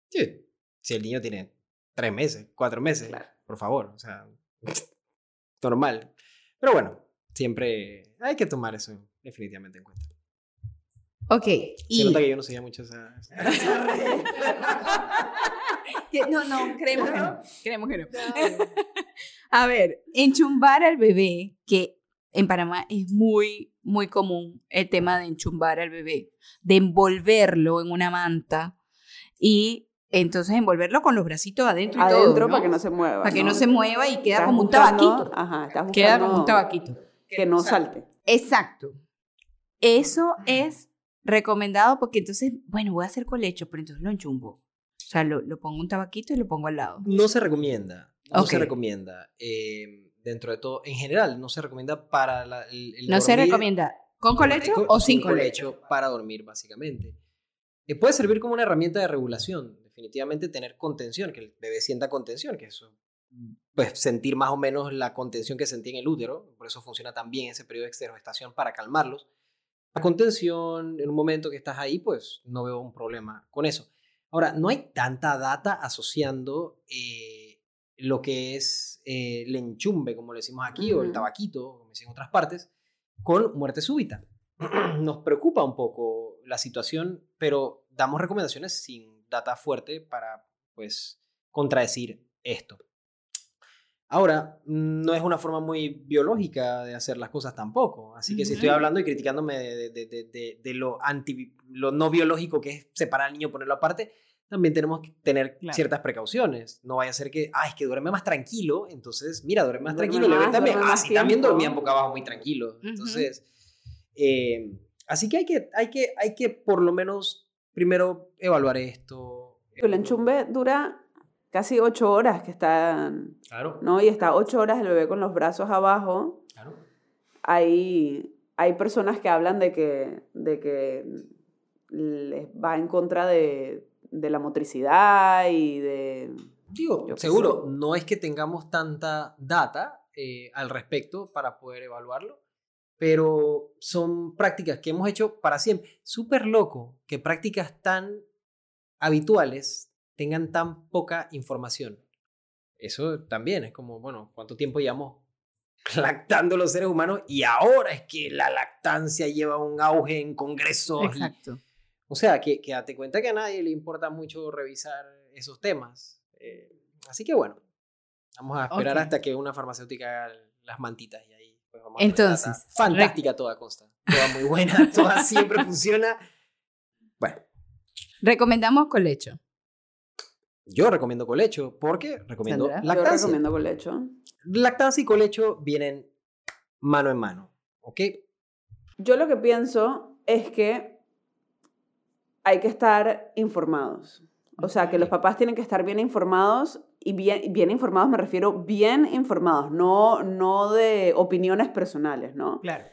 Sí, si el niño tiene tres meses, cuatro meses, por favor, o sea, [laughs] normal. Pero bueno, siempre hay que tomar eso definitivamente en cuenta. Ok. Se nota que yo no sabía mucho esa... [laughs] no, no, creemos que no. Creemos que no. [laughs] A ver, enchumbar al bebé, que en Panamá es muy, muy común el tema de enchumbar al bebé, de envolverlo en una manta y entonces envolverlo con los bracitos adentro y adentro para que no se mueva. Para que no se mueva y queda como un tabaquito. Ajá, queda como un tabaquito. Que no salte. Exacto. Eso es recomendado porque entonces, bueno, voy a hacer colecho, pero entonces lo enchumbo. O sea, lo, lo pongo un tabaquito y lo pongo al lado. No se recomienda. No se recomienda. Eh, dentro de todo, en general, no se recomienda para el, No se recomienda con colecho o sin colecho. Para dormir, básicamente. Eh, puede servir como una herramienta de regulación. Definitivamente tener contención, que el bebé sienta contención, que eso pues sentir más o menos la contención que sentía en el útero, por eso funciona también ese periodo de exterogestación para calmarlos. Contención, en un momento que estás ahí, pues no veo un problema con eso. Ahora, no hay tanta data asociando eh, lo que es eh, el enchumbe, como le decimos aquí, o el tabaquito, como dicen en otras partes, con muerte súbita. [clears throat] Nos preocupa un poco la situación, pero damos recomendaciones sin data fuerte para, pues, contradecir esto. Ahora, no es una forma muy biológica de hacer las cosas tampoco. Así que si estoy hablando y criticándome de, lo, anti, lo no biológico que es separar al niño, ponerlo aparte, también tenemos que tener ciertas precauciones. No vaya a ser que, ah, es que duerme más tranquilo, entonces, mira, duerme más tranquilo, le también, ah, sí, también dormían boca abajo muy tranquilo. Entonces, eh, así que hay, que hay que, hay que por lo menos primero evaluar esto. El enchumbe dura casi ocho horas que están, claro. ¿no? Y está ocho horas el bebé con los brazos abajo. Claro. Hay, hay personas que hablan de que, de que les va en contra de, de la motricidad y de... Digo, seguro, no es que tengamos tanta data eh, al respecto para poder evaluarlo, pero son prácticas que hemos hecho para siempre. Súper loco que prácticas tan habituales tengan tan poca información. Eso también es como, bueno, ¿cuánto tiempo llevamos [laughs] lactando los seres humanos? Y ahora es que la lactancia lleva un auge en congresos. Exacto. o sea, que, que date cuenta que a nadie le importa mucho revisar esos temas. Eh, así que bueno, vamos a esperar hasta que una farmacéutica haga las mantitas y ahí pues vamos a Entonces, fantástica toda costa. Toda muy buena, toda siempre funciona. Bueno. Recomendamos colecho. Yo recomiendo colecho porque recomiendo lactancia. Yo recomiendo colecho. Lactancia y colecho vienen mano en mano, ¿ok? Yo lo que pienso es que hay que estar informados. O sea, que los papás tienen que estar bien informados y bien, bien informados me refiero bien informados, no, no de opiniones personales, ¿no? Claro.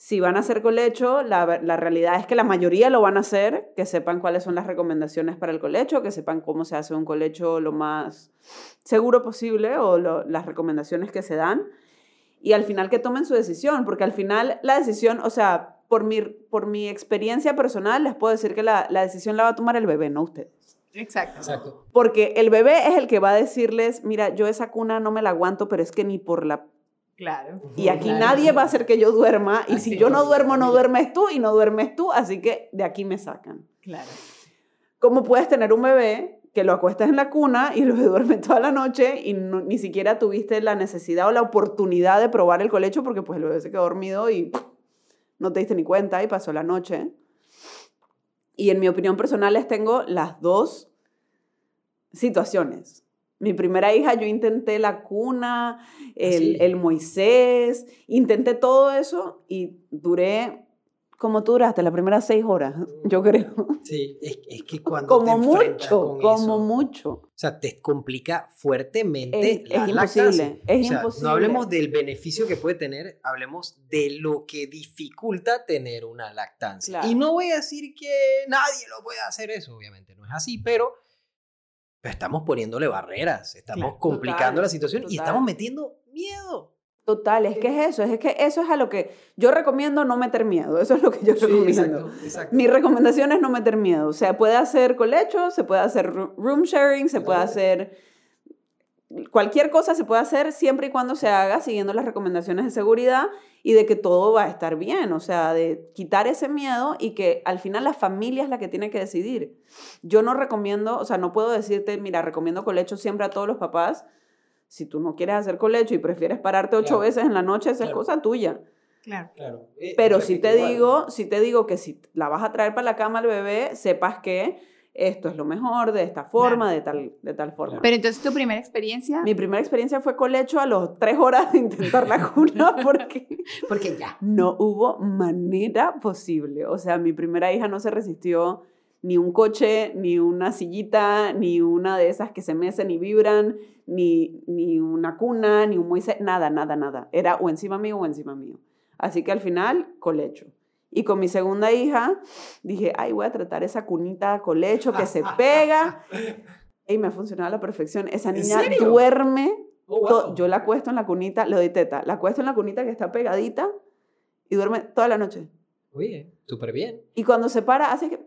Si van a hacer colecho, la, la, realidad es que la mayoría lo van a hacer, que sepan cuáles son las recomendaciones para el colecho, que sepan cómo se hace un colecho lo más seguro posible o las recomendaciones que se dan. Y al final que tomen su decisión, porque al final la decisión, o sea, por mi, por mi experiencia personal, les puedo decir que la, la decisión la va a tomar el bebé, no ustedes. Exacto. Exacto. Porque el bebé es el que va a decirles, mira, yo esa cuna no me la aguanto, pero es que ni por la Claro. Y aquí nadie va a hacer que yo duerma. Y si yo no duermo, no duermes tú y no duermes tú. Así que de aquí me sacan. Claro. ¿Cómo puedes tener un bebé que lo acuestas en la cuna y lo [laughs] duerme toda la noche y ni siquiera tuviste la necesidad o la oportunidad de probar el colecho porque pues el bebé se quedó dormido y [sniffs] no te diste ni cuenta y pasó la noche? Y en mi opinión personal les tengo las dos situaciones. Mi primera hija, yo intenté la cuna, ¿Ah, el, el Moisés, intenté todo eso y duré como tú duraste las primeras seis horas, yo creo. Sí, es, es que cuando como te mucho, como mucho. O sea, te complica fuertemente es, la es imposible, es imposible. No hablemos del beneficio que puede tener, hablemos de lo que dificulta tener una lactancia. Y no voy a decir que nadie lo puede hacer eso, obviamente, no es así, pero estamos poniéndole barreras, estamos complicando la situación y estamos metiendo miedo. Total, es que es eso, es que eso es a lo que yo recomiendo no meter miedo, eso es lo que yo recomiendo. Mi recomendación es no meter miedo, o sea, puede hacer colecho, se puede hacer room sharing, se puede hacer cualquier cosa se puede hacer siempre y cuando se haga siguiendo las recomendaciones de seguridad y de que todo va a estar bien, o sea, de quitar ese miedo y que al final la familia es la que tiene que decidir. Yo no recomiendo, o sea, no puedo decirte, mira, recomiendo colecho siempre a todos los papás. Si tú no quieres hacer colecho y prefieres pararte ocho veces en la noche, esa es cosa tuya. Claro. claro. Eh, Pero si te digo, si te digo que si la vas a traer para la cama al bebé, sepas que esto es lo mejor, de esta forma, de, tal, de tal forma. Pero entonces tu primera experiencia... Mi primera experiencia fue colecho a los tres horas de intentar la cuna [laughs] porque, porque ya. No hubo manera posible. O sea, mi primera hija no se resistió ni un coche, ni una sillita, ni una de esas que se mecen y vibran, ni, ni una cuna, ni un Moisés, nada, nada, nada. Era o encima mío o encima mío. Así que al final, colecho. Y con mi segunda hija dije, ay, voy a tratar esa cunita colecho que se pega. Y me ha funcionado a la perfección. Esa niña duerme. Oh, yo la acuesto en la cunita, le doy teta, la acuesto en la cunita que está pegadita y duerme toda la noche. Oye, súper bien. Y cuando se para, hace que...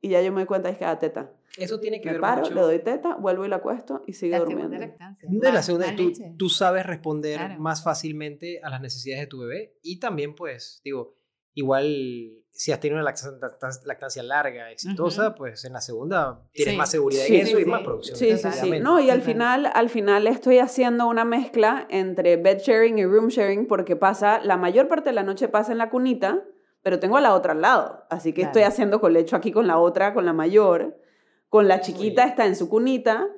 Y ya yo me doy cuenta es que da teta. Eso tiene que me ver paro, le doy teta, vuelvo y la acuesto y sigue durmiendo. De la segunda, tú, tú, sabes responder más fácilmente a las necesidades de tu bebé y también, pues, digo, Igual, si has tenido una lactancia, larga, exitosa, pues en la segunda tienes más seguridad en eso y más producción. Sí, sí, sí. No, y al final, al final estoy haciendo una mezcla entre bed sharing y room sharing porque pasa, la mayor parte de la noche pasa en la cunita, pero tengo a la otra al lado. Así que estoy haciendo colecho aquí con la otra, con la mayor. Con la chiquita está en su cunita.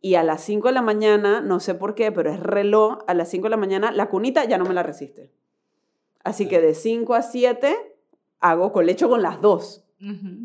Y a las 5 de la mañana, no sé por qué, pero es reloj, a las 5 de la mañana la cunita ya no me la resiste. Así que de 5 a 7 hago colecho con las dos.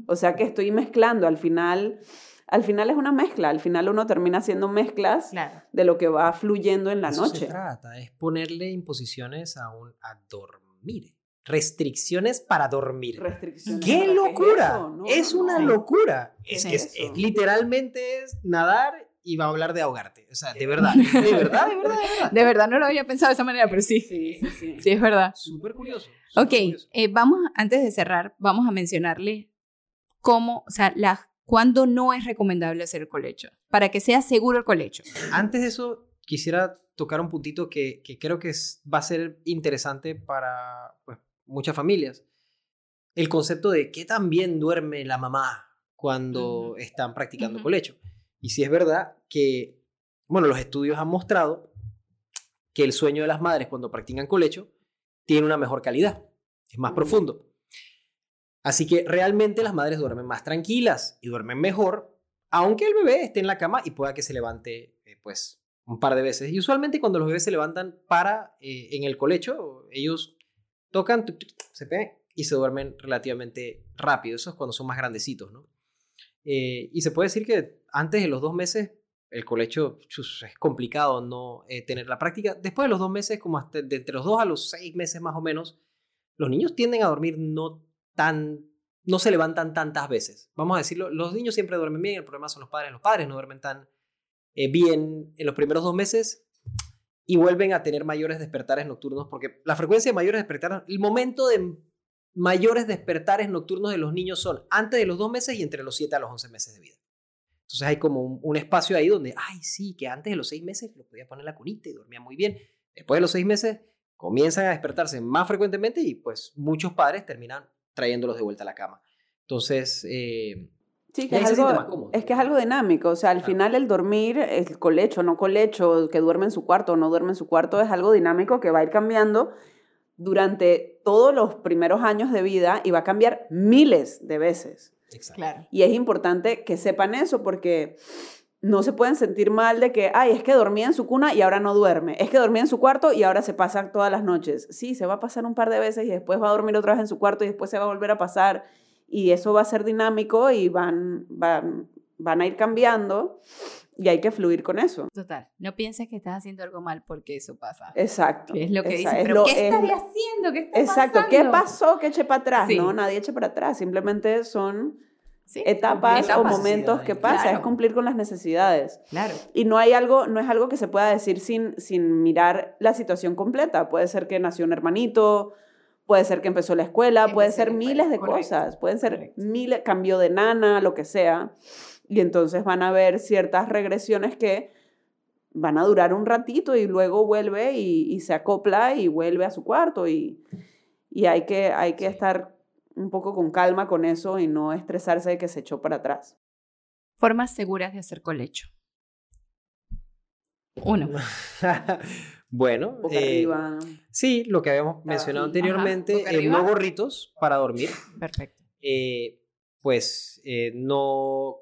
O sea que estoy mezclando. Al final, al final es una mezcla. Al final uno termina haciendo mezclas de lo que va fluyendo en la Eso noche. Se trata, es ponerle imposiciones a, un, a dormir. Restricciones para dormir. Restricciones ¡Qué locura! es, una locura. Es, que es, literalmente es nadar y va a hablar de ahogarte. O sea, de [laughs] verdad, de verdad, de verdad, de verdad. De verdad no lo había pensado de esa manera, pero sí. Sí, sí, sí. sí es verdad. Súper curioso. ok, Eh, vamos, antes de cerrar, vamos a mencionarle cómo, o sea, la, cuándo no es recomendable hacer el colecho, para que sea seguro el colecho. Antes de eso, quisiera tocar un puntito que, que creo que va a ser interesante para pues, muchas familias. El concepto de qué tan bien duerme la mamá cuando están practicando colecho. Y si es verdad que, bueno, los estudios han mostrado que el sueño de las madres cuando practican colecho tiene una mejor calidad, es más profundo. Así que realmente las madres duermen más tranquilas y duermen mejor, aunque el bebé esté en la cama y pueda que se levante, eh, pues, un par de veces. Y usualmente cuando los bebés se levantan para eh, en el colecho, ellos tocan, se pegan y se duermen relativamente rápido. Eso es cuando son más grandecitos, ¿no? Eh, y se puede decir que antes de los dos meses el colecho es complicado no eh, tener la práctica. Después de los dos meses, como de entre los dos a los seis meses más o menos, los niños tienden a dormir no tan, no se levantan tantas veces. Vamos a decirlo, los niños siempre duermen bien, el problema son los padres. Los padres no duermen tan eh, bien en los primeros dos meses y vuelven a tener mayores despertares nocturnos, porque la frecuencia de mayores despertares, el momento de mayores despertares nocturnos de los niños son antes de los dos meses y entre los siete a los once meses de vida. Entonces hay como un, espacio ahí donde, ay, sí, que antes de los seis meses lo podía poner en la cunita y dormía muy bien. Después de los seis meses comienzan a despertarse más frecuentemente y pues muchos padres terminan trayéndolos de vuelta a la cama. Entonces, eh, Sí, que es, algo, es que es algo dinámico. O sea, al final el dormir, el colecho, no colecho, que duerme en su cuarto o no duerme en su cuarto, es algo dinámico que va a ir cambiando durante todos los primeros años de vida y va a cambiar miles de veces. Y es importante que sepan eso porque no se pueden sentir mal de que, ay, es que dormía en su cuna y ahora no duerme. Es que dormía en su cuarto y ahora se pasa todas las noches. Sí, se va a pasar un par de veces y después va a dormir otra vez en su cuarto y después se va a volver a pasar. Y eso va a ser dinámico y van, van, van a ir cambiando y hay que fluir con eso. Total. No pienses que estás haciendo algo mal porque eso pasa. Exacto. Es lo que dices. Pero ¿qué estaría haciendo? ¿Qué está Exacto. ¿Qué pasó que eche para atrás? No, nadie eche para atrás. Simplemente son etapas, o momentos que pasa, es cumplir con las necesidades. Claro. Y no hay algo, no es algo que se pueda decir sin, sin mirar la situación completa. Puede ser que nació un hermanito, puede ser que empezó la escuela, puede ser miles de cosas, pueden ser miles, cambio de nana, lo que sea. Y entonces van a haber ciertas regresiones que van a durar un ratito y luego vuelve y, se acopla y vuelve a su cuarto y, y hay que, hay que estar un poco con calma con eso y no estresarse de que se echó para atrás. Formas seguras de hacer colecho. Uno. [laughs] bueno, eh, sí, lo que habíamos mencionado anteriormente, eh, no gorritos para dormir. Perfecto. Eh, pues no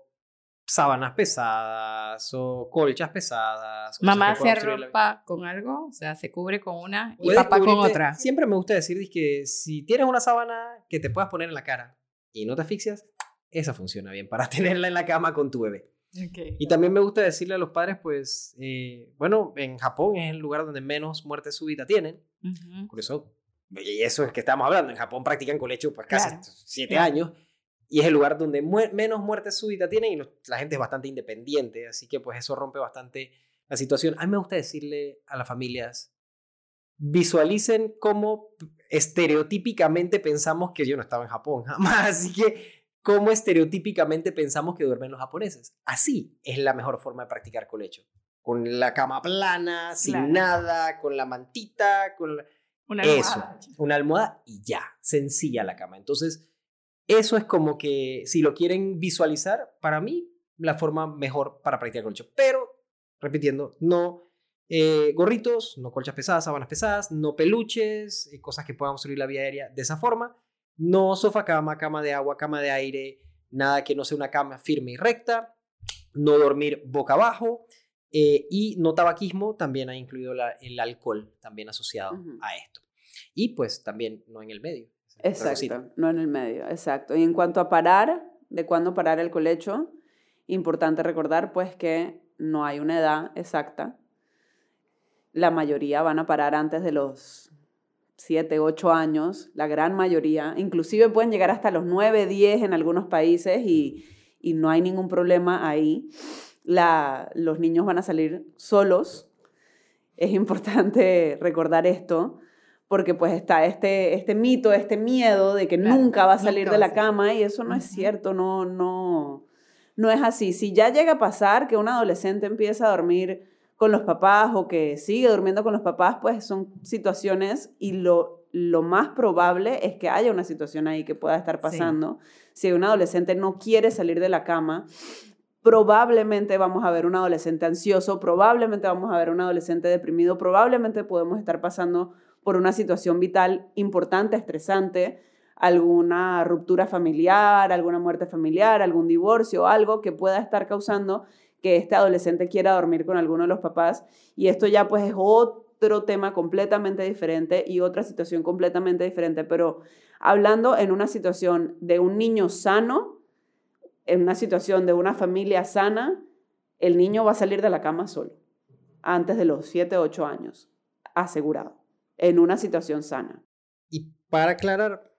sábanas pesadas o colchas pesadas. Mamá se arropa con algo, o sea, se cubre con una y papá con otra. Siempre me gusta decir que si tienes una sábana que te puedas poner en la cara y no te asfixias, esa funciona bien para [laughs] tenerla en la cama con tu bebé. Y también me gusta decirle a los padres, pues, eh, bueno, en Japón es el lugar donde menos muerte súbita tienen. Por eso, y eso es que estamos hablando, en Japón practican colecho pues casi siete años y es el lugar donde menos muertes súbitas tienen y la gente es bastante independiente, así que pues eso rompe bastante la situación. A mí me gusta decirle a las familias, visualicen cómo estereotípicamente pensamos que yo no estaba en Japón [laughs] jamás, así que cómo estereotípicamente pensamos que duermen los japoneses. Así es la mejor forma de practicar colecho. Con la cama plana, sin nada, con la mantita, con una almohada. Eso, una almohada y ya, sencilla la cama. Entonces, eso es como que, si lo quieren visualizar, para mí, la forma mejor para practicar colcho. Pero, repitiendo, no eh, gorritos, no colchas pesadas, sábanas pesadas, no peluches, eh, cosas que puedan obstruir la vía aérea de esa forma. No sofá cama, cama de agua, cama de aire, nada que no sea una cama firme y recta. No dormir boca abajo. Eh, y no tabaquismo, también ha incluido el alcohol, también asociado a esto. Y pues también no en el medio. Exacto, no en el medio, exacto. Y en cuanto a parar, de cuándo parar el colecho, importante recordar pues que no hay una edad exacta. La mayoría van a parar antes de los 7, 8 años, la gran mayoría, inclusive pueden llegar hasta los 9, 10 en algunos países y, y no hay ningún problema ahí. La, los niños van a salir solos. Es importante [laughs] recordar esto porque pues está este, este mito, este miedo de que nunca va a salir de la cama y eso no es cierto, no, no, no es así. Si ya llega a pasar que un adolescente empieza a dormir con los papás o que sigue durmiendo con los papás, pues son situaciones y lo, lo más probable es que haya una situación ahí que pueda estar pasando. Si un adolescente no quiere salir de la cama, probablemente vamos a ver un adolescente ansioso, probablemente vamos a ver un adolescente deprimido, probablemente podemos estar pasando por una situación vital importante, estresante, alguna ruptura familiar, alguna muerte familiar, algún divorcio, algo que pueda estar causando que este adolescente quiera dormir con alguno de los papás. Y esto ya pues es otro tema completamente diferente y otra situación completamente diferente. Pero hablando en una situación de un niño sano, en una situación de una familia sana, el niño va a salir de la cama solo, antes de los 7, 8 años, asegurado, en una situación sana. Y para aclarar,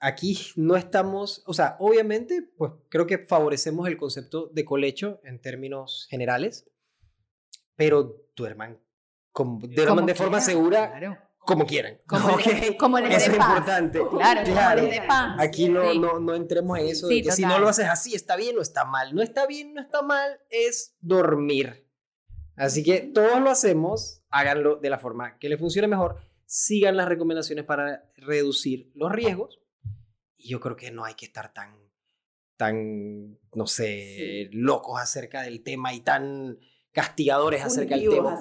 aquí no estamos, o sea, obviamente, pues creo que favorecemos el concepto de colecho en términos generales, pero duerman de, de forma segura. Como quieran. Como, como les Eso es importante. Claro, claro. Aquí no, no, no entremos en eso de que si no lo haces así está bien o está mal. No está bien, no está mal, es dormir. Así que todos lo hacemos, háganlo de la forma que le funcione mejor. Sigan las recomendaciones para reducir los riesgos. Y yo creo que no hay que estar tan, tan, no sé, locos acerca del tema y tan castigadores acerca del tema.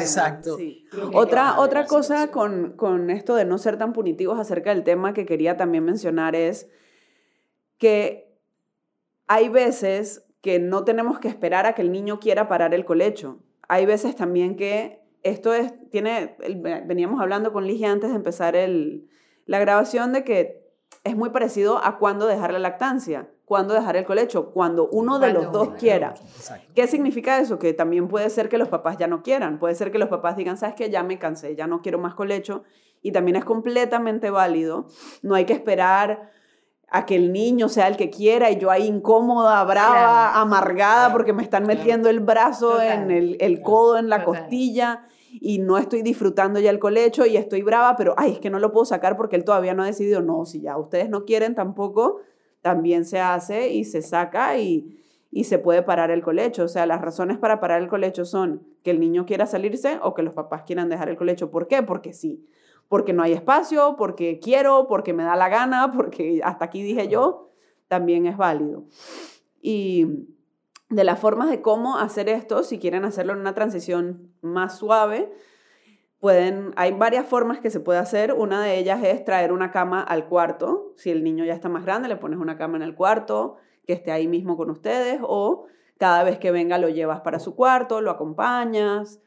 exacto. Otra, otra cosa con, con esto de no ser tan punitivos acerca del tema que quería también mencionar es que hay veces que no tenemos que esperar a que el niño quiera parar el colecho. Hay veces también que esto es, tiene, veníamos hablando con Ligia antes de empezar el, la grabación de que es muy parecido a cuándo dejar la lactancia cuándo dejar el colecho, cuando uno de los dos quiera. ¿Qué significa eso? Que también puede ser que los papás ya no quieran, puede ser que los papás digan, sabes que ya me cansé, ya no quiero más colecho, y también es completamente válido, no hay que esperar a que el niño sea el que quiera y yo ahí incómoda, brava, amargada porque me están metiendo el brazo en el, codo, en la costilla y no estoy disfrutando ya el colecho y estoy brava, pero ay, es que no lo puedo sacar porque él todavía no ha decidido, no, si ya ustedes no quieren tampoco, también se hace y se saca y, se puede parar el colecho. O sea, las razones para parar el colecho son que el niño quiera salirse o que los papás quieran dejar el colecho. ¿Por qué? Porque sí. Porque no hay espacio, porque quiero, porque me da la gana, [laughs] porque hasta aquí dije yo, también es válido. Y de las formas de cómo hacer esto, si quieren hacerlo en una transición más suave, Pueden, hay varias formas que se puede hacer. Una de ellas es traer una cama al cuarto. Si el niño ya está más grande, le pones una cama en el cuarto, que esté ahí mismo con ustedes, o cada vez que venga lo llevas para su cuarto, lo acompañas,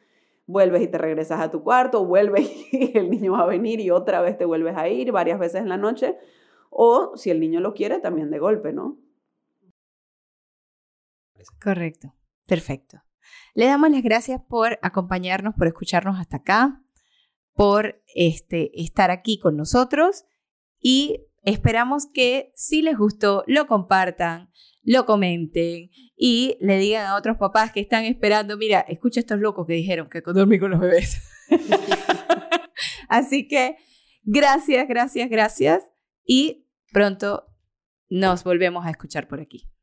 vuelves y te regresas a tu cuarto, vuelves [laughs] y el niño va a venir y otra vez te vuelves a ir varias veces en la noche. O si el niño lo quiere, también de golpe, ¿no? Correcto. Perfecto. Le damos las gracias por acompañarnos, por escucharnos hasta acá por este, estar aquí con nosotros y esperamos que si les gustó, lo compartan, lo comenten y le digan a otros papás que están esperando, mira, escucha a estos locos que dijeron que dormí con los bebés. [laughs] Así que gracias, gracias, gracias y pronto nos volvemos a escuchar por aquí.